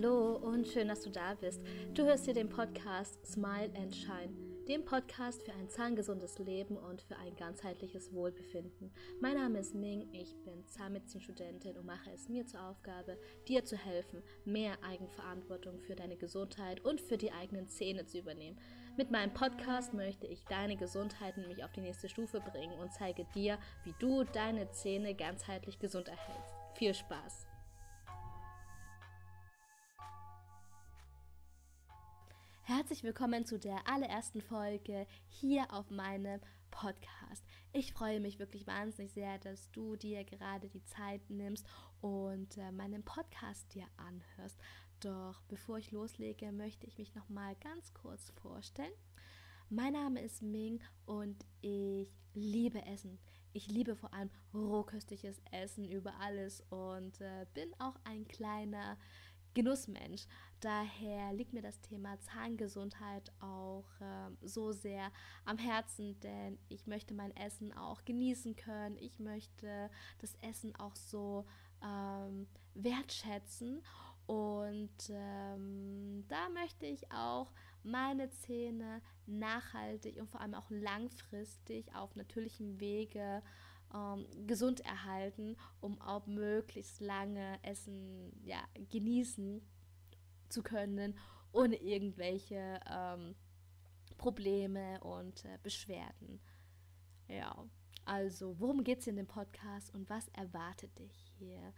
Hallo und schön, dass du da bist. Du hörst hier den Podcast Smile and Shine, dem Podcast für ein zahngesundes Leben und für ein ganzheitliches Wohlbefinden. Mein Name ist Ming, ich bin Zahnmedizinstudentin und mache es mir zur Aufgabe, dir zu helfen, mehr Eigenverantwortung für deine Gesundheit und für die eigenen Zähne zu übernehmen. Mit meinem Podcast möchte ich deine Gesundheit nämlich auf die nächste Stufe bringen und zeige dir, wie du deine Zähne ganzheitlich gesund erhältst. Viel Spaß! Herzlich willkommen zu der allerersten Folge hier auf meinem Podcast. Ich freue mich wirklich wahnsinnig sehr, dass du dir gerade die Zeit nimmst und äh, meinen Podcast dir anhörst. Doch bevor ich loslege, möchte ich mich noch mal ganz kurz vorstellen. Mein Name ist Ming und ich liebe Essen. Ich liebe vor allem rohköstliches Essen über alles und äh, bin auch ein kleiner Genussmensch. Daher liegt mir das Thema Zahngesundheit auch äh, so sehr am Herzen, denn ich möchte mein Essen auch genießen können. Ich möchte das Essen auch so ähm, wertschätzen und ähm, da möchte ich auch meine Zähne nachhaltig und vor allem auch langfristig auf natürlichem Wege ähm, gesund erhalten, um auch möglichst lange Essen ja, genießen zu können, ohne irgendwelche ähm, Probleme und äh, Beschwerden. Ja, also worum geht es in dem Podcast und was erwartet dich hier?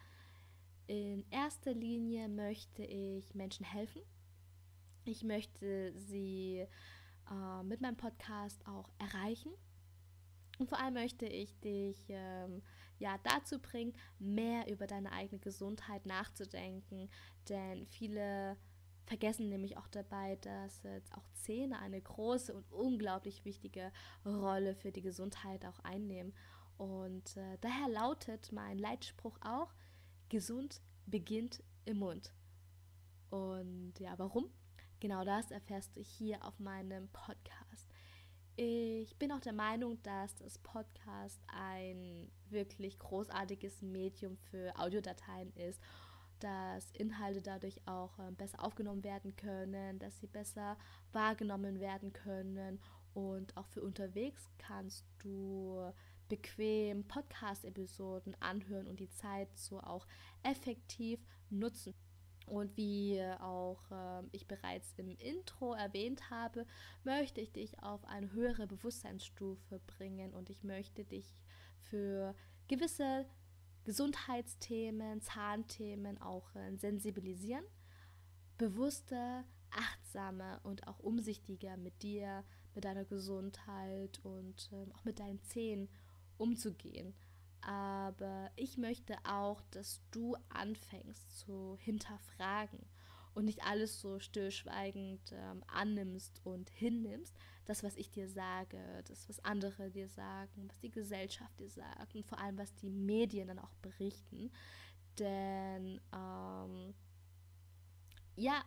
In erster Linie möchte ich Menschen helfen. Ich möchte sie äh, mit meinem Podcast auch erreichen und vor allem möchte ich dich ähm, ja dazu bringen, mehr über deine eigene Gesundheit nachzudenken, denn viele vergessen nämlich auch dabei, dass jetzt auch Zähne eine große und unglaublich wichtige Rolle für die Gesundheit auch einnehmen. Und äh, daher lautet mein Leitspruch auch, gesund beginnt im Mund. Und ja, warum? Genau das erfährst du hier auf meinem Podcast. Ich bin auch der Meinung, dass das Podcast ein wirklich großartiges Medium für Audiodateien ist, dass Inhalte dadurch auch äh, besser aufgenommen werden können, dass sie besser wahrgenommen werden können und auch für unterwegs kannst du bequem Podcast-Episoden anhören und die Zeit so auch effektiv nutzen. Und wie auch äh, ich bereits im Intro erwähnt habe, möchte ich dich auf eine höhere Bewusstseinsstufe bringen und ich möchte dich für gewisse Gesundheitsthemen, Zahnthemen auch äh, sensibilisieren, bewusster, achtsamer und auch umsichtiger mit dir, mit deiner Gesundheit und äh, auch mit deinen Zähnen umzugehen aber ich möchte auch, dass du anfängst zu hinterfragen und nicht alles so stillschweigend ähm, annimmst und hinnimmst, das, was ich dir sage, das, was andere dir sagen, was die Gesellschaft dir sagt und vor allem, was die Medien dann auch berichten. Denn ähm, ja,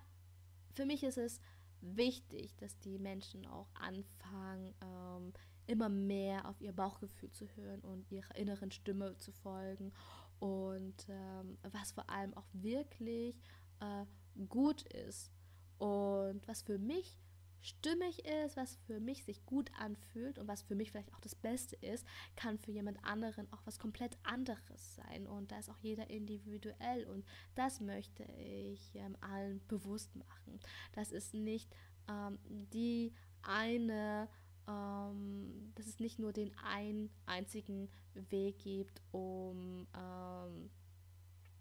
für mich ist es wichtig, dass die Menschen auch anfangen, ähm, immer mehr auf ihr Bauchgefühl zu hören und ihrer inneren Stimme zu folgen und ähm, was vor allem auch wirklich äh, gut ist und was für mich stimmig ist, was für mich sich gut anfühlt und was für mich vielleicht auch das Beste ist, kann für jemand anderen auch was komplett anderes sein. Und da ist auch jeder individuell und das möchte ich ähm, allen bewusst machen. Das ist nicht ähm, die eine ähm, dass es nicht nur den einen einzigen Weg gibt, um ähm,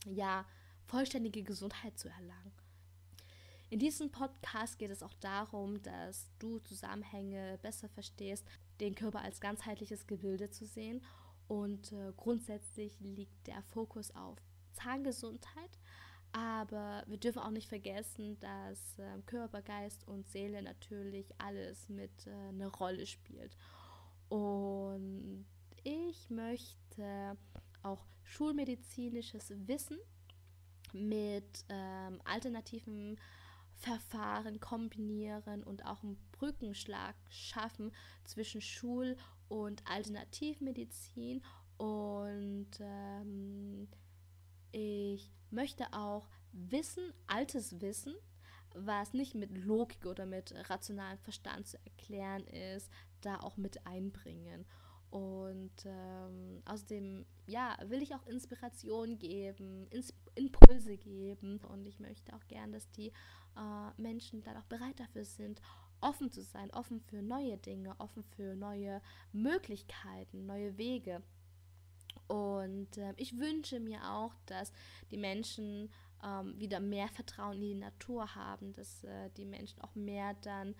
ja, vollständige Gesundheit zu erlangen. In diesem Podcast geht es auch darum, dass du Zusammenhänge besser verstehst, den Körper als ganzheitliches Gebilde zu sehen und äh, grundsätzlich liegt der Fokus auf Zahngesundheit, aber wir dürfen auch nicht vergessen, dass äh, Körper, Geist und Seele natürlich alles mit äh, eine Rolle spielt. Und ich möchte auch schulmedizinisches Wissen mit ähm, alternativen Verfahren kombinieren und auch einen Brückenschlag schaffen zwischen Schul- und Alternativmedizin und ähm, ich möchte auch Wissen, altes Wissen, was nicht mit Logik oder mit rationalem Verstand zu erklären ist, da auch mit einbringen. Und ähm, außerdem, ja, will ich auch Inspiration geben, Ins Impulse geben. Und ich möchte auch gern, dass die äh, Menschen dann auch bereit dafür sind, offen zu sein, offen für neue Dinge, offen für neue Möglichkeiten, neue Wege. Und äh, ich wünsche mir auch, dass die Menschen ähm, wieder mehr Vertrauen in die Natur haben, dass äh, die Menschen auch mehr dann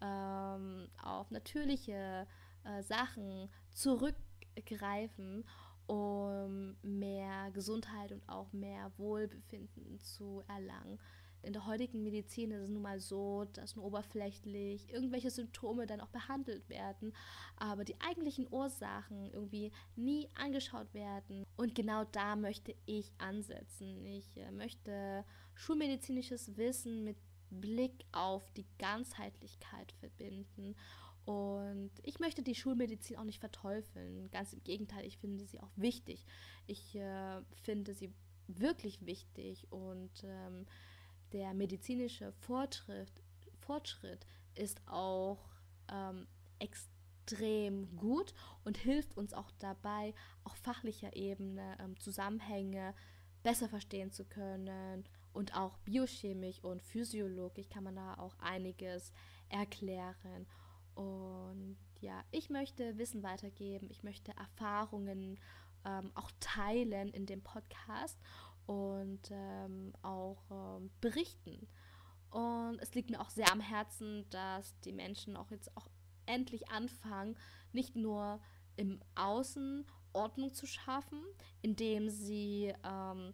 ähm, auf natürliche äh, Sachen zurückgreifen, um mehr Gesundheit und auch mehr Wohlbefinden zu erlangen in der heutigen Medizin ist es nun mal so, dass nur oberflächlich irgendwelche Symptome dann auch behandelt werden, aber die eigentlichen Ursachen irgendwie nie angeschaut werden. Und genau da möchte ich ansetzen. Ich äh, möchte schulmedizinisches Wissen mit Blick auf die Ganzheitlichkeit verbinden. Und ich möchte die Schulmedizin auch nicht verteufeln. Ganz im Gegenteil, ich finde sie auch wichtig. Ich äh, finde sie wirklich wichtig und ähm, der medizinische Fortschritt, Fortschritt ist auch ähm, extrem gut und hilft uns auch dabei, auf fachlicher Ebene ähm, Zusammenhänge besser verstehen zu können. Und auch biochemisch und physiologisch kann man da auch einiges erklären. Und ja, ich möchte Wissen weitergeben, ich möchte Erfahrungen ähm, auch teilen in dem Podcast und ähm, auch ähm, berichten. Und es liegt mir auch sehr am Herzen, dass die Menschen auch jetzt auch endlich anfangen, nicht nur im Außen Ordnung zu schaffen, indem sie ähm,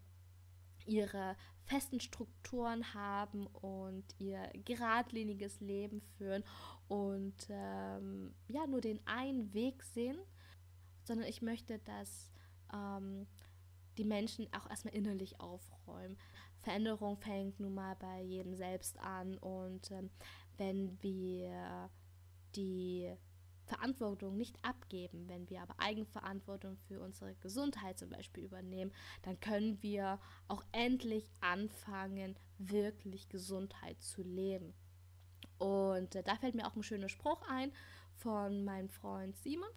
ihre festen Strukturen haben und ihr geradliniges Leben führen und ähm, ja nur den einen Weg sehen, sondern ich möchte, dass ähm, die Menschen auch erstmal innerlich aufräumen. Veränderung fängt nun mal bei jedem selbst an und ähm, wenn wir die Verantwortung nicht abgeben, wenn wir aber Eigenverantwortung für unsere Gesundheit zum Beispiel übernehmen, dann können wir auch endlich anfangen, wirklich Gesundheit zu leben. Und äh, da fällt mir auch ein schöner Spruch ein von meinem Freund Simon.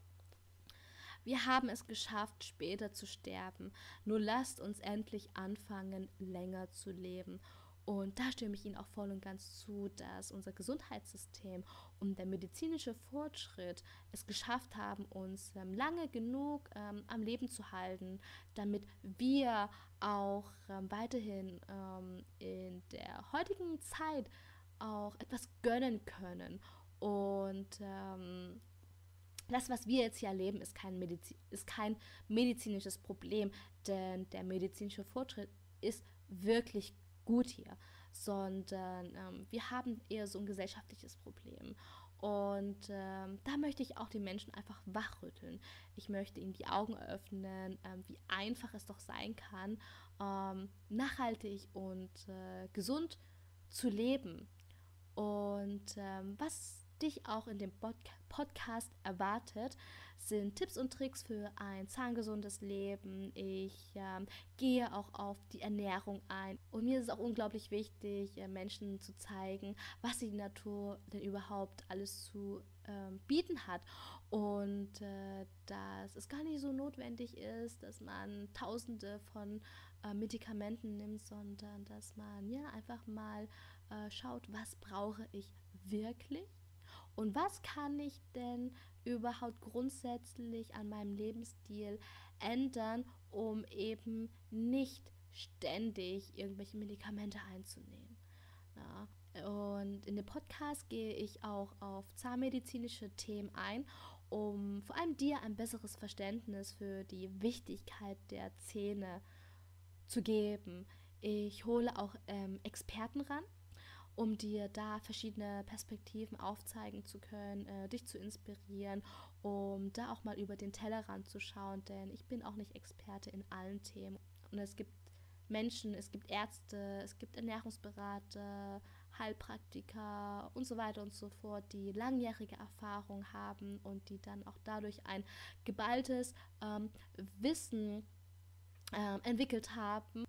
Wir haben es geschafft, später zu sterben. Nur lasst uns endlich anfangen, länger zu leben. Und da stimme ich Ihnen auch voll und ganz zu, dass unser Gesundheitssystem und der medizinische Fortschritt es geschafft haben, uns ähm, lange genug ähm, am Leben zu halten, damit wir auch ähm, weiterhin ähm, in der heutigen Zeit auch etwas gönnen können. Und ähm, das, was wir jetzt hier erleben, ist kein, Medizi ist kein medizinisches Problem, denn der medizinische Fortschritt ist wirklich gut hier, sondern ähm, wir haben eher so ein gesellschaftliches Problem. Und ähm, da möchte ich auch die Menschen einfach wachrütteln. Ich möchte ihnen die Augen öffnen, ähm, wie einfach es doch sein kann, ähm, nachhaltig und äh, gesund zu leben. Und ähm, was dich auch in dem Pod Podcast erwartet, sind Tipps und Tricks für ein zahngesundes Leben. Ich ähm, gehe auch auf die Ernährung ein. Und mir ist es auch unglaublich wichtig, äh, Menschen zu zeigen, was die Natur denn überhaupt alles zu ähm, bieten hat. Und äh, dass es gar nicht so notwendig ist, dass man tausende von äh, Medikamenten nimmt, sondern dass man ja einfach mal äh, schaut, was brauche ich wirklich und was kann ich denn überhaupt grundsätzlich an meinem Lebensstil ändern, um eben nicht ständig irgendwelche Medikamente einzunehmen. Ja. Und in dem Podcast gehe ich auch auf zahnmedizinische Themen ein, um vor allem dir ein besseres Verständnis für die Wichtigkeit der Zähne zu geben. Ich hole auch ähm, Experten ran, um dir da verschiedene Perspektiven aufzeigen zu können, äh, dich zu inspirieren, um da auch mal über den Tellerrand zu schauen, denn ich bin auch nicht Experte in allen Themen. Und es gibt Menschen, es gibt Ärzte, es gibt Ernährungsberater, Heilpraktiker und so weiter und so fort, die langjährige Erfahrung haben und die dann auch dadurch ein geballtes ähm, Wissen äh, entwickelt haben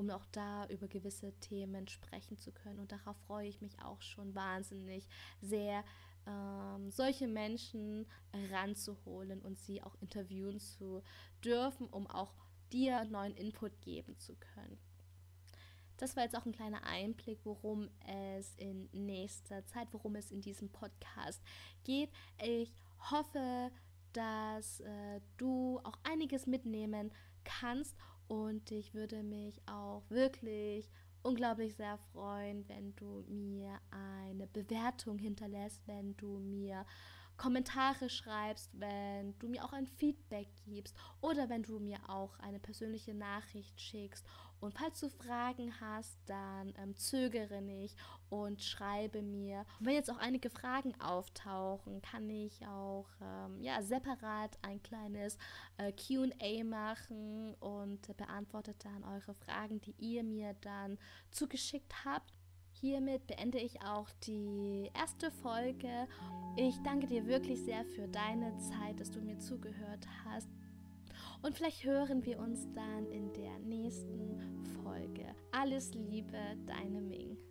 um auch da über gewisse Themen sprechen zu können. Und darauf freue ich mich auch schon wahnsinnig sehr, ähm, solche Menschen ranzuholen und sie auch interviewen zu dürfen, um auch dir neuen Input geben zu können. Das war jetzt auch ein kleiner Einblick, worum es in nächster Zeit, worum es in diesem Podcast geht. Ich hoffe, dass äh, du auch einiges mitnehmen kannst und ich würde mich auch wirklich unglaublich sehr freuen, wenn du mir eine Bewertung hinterlässt, wenn du mir Kommentare schreibst, wenn du mir auch ein Feedback gibst oder wenn du mir auch eine persönliche Nachricht schickst. Und falls du Fragen hast, dann ähm, zögere nicht und schreibe mir. Und wenn jetzt auch einige Fragen auftauchen, kann ich auch ähm, ja, separat ein kleines äh, QA machen und beantworte dann eure Fragen, die ihr mir dann zugeschickt habt. Hiermit beende ich auch die erste Folge. Ich danke dir wirklich sehr für deine Zeit, dass du mir zugehört hast. Und vielleicht hören wir uns dann in der nächsten Folge. Alles Liebe, deine Mega.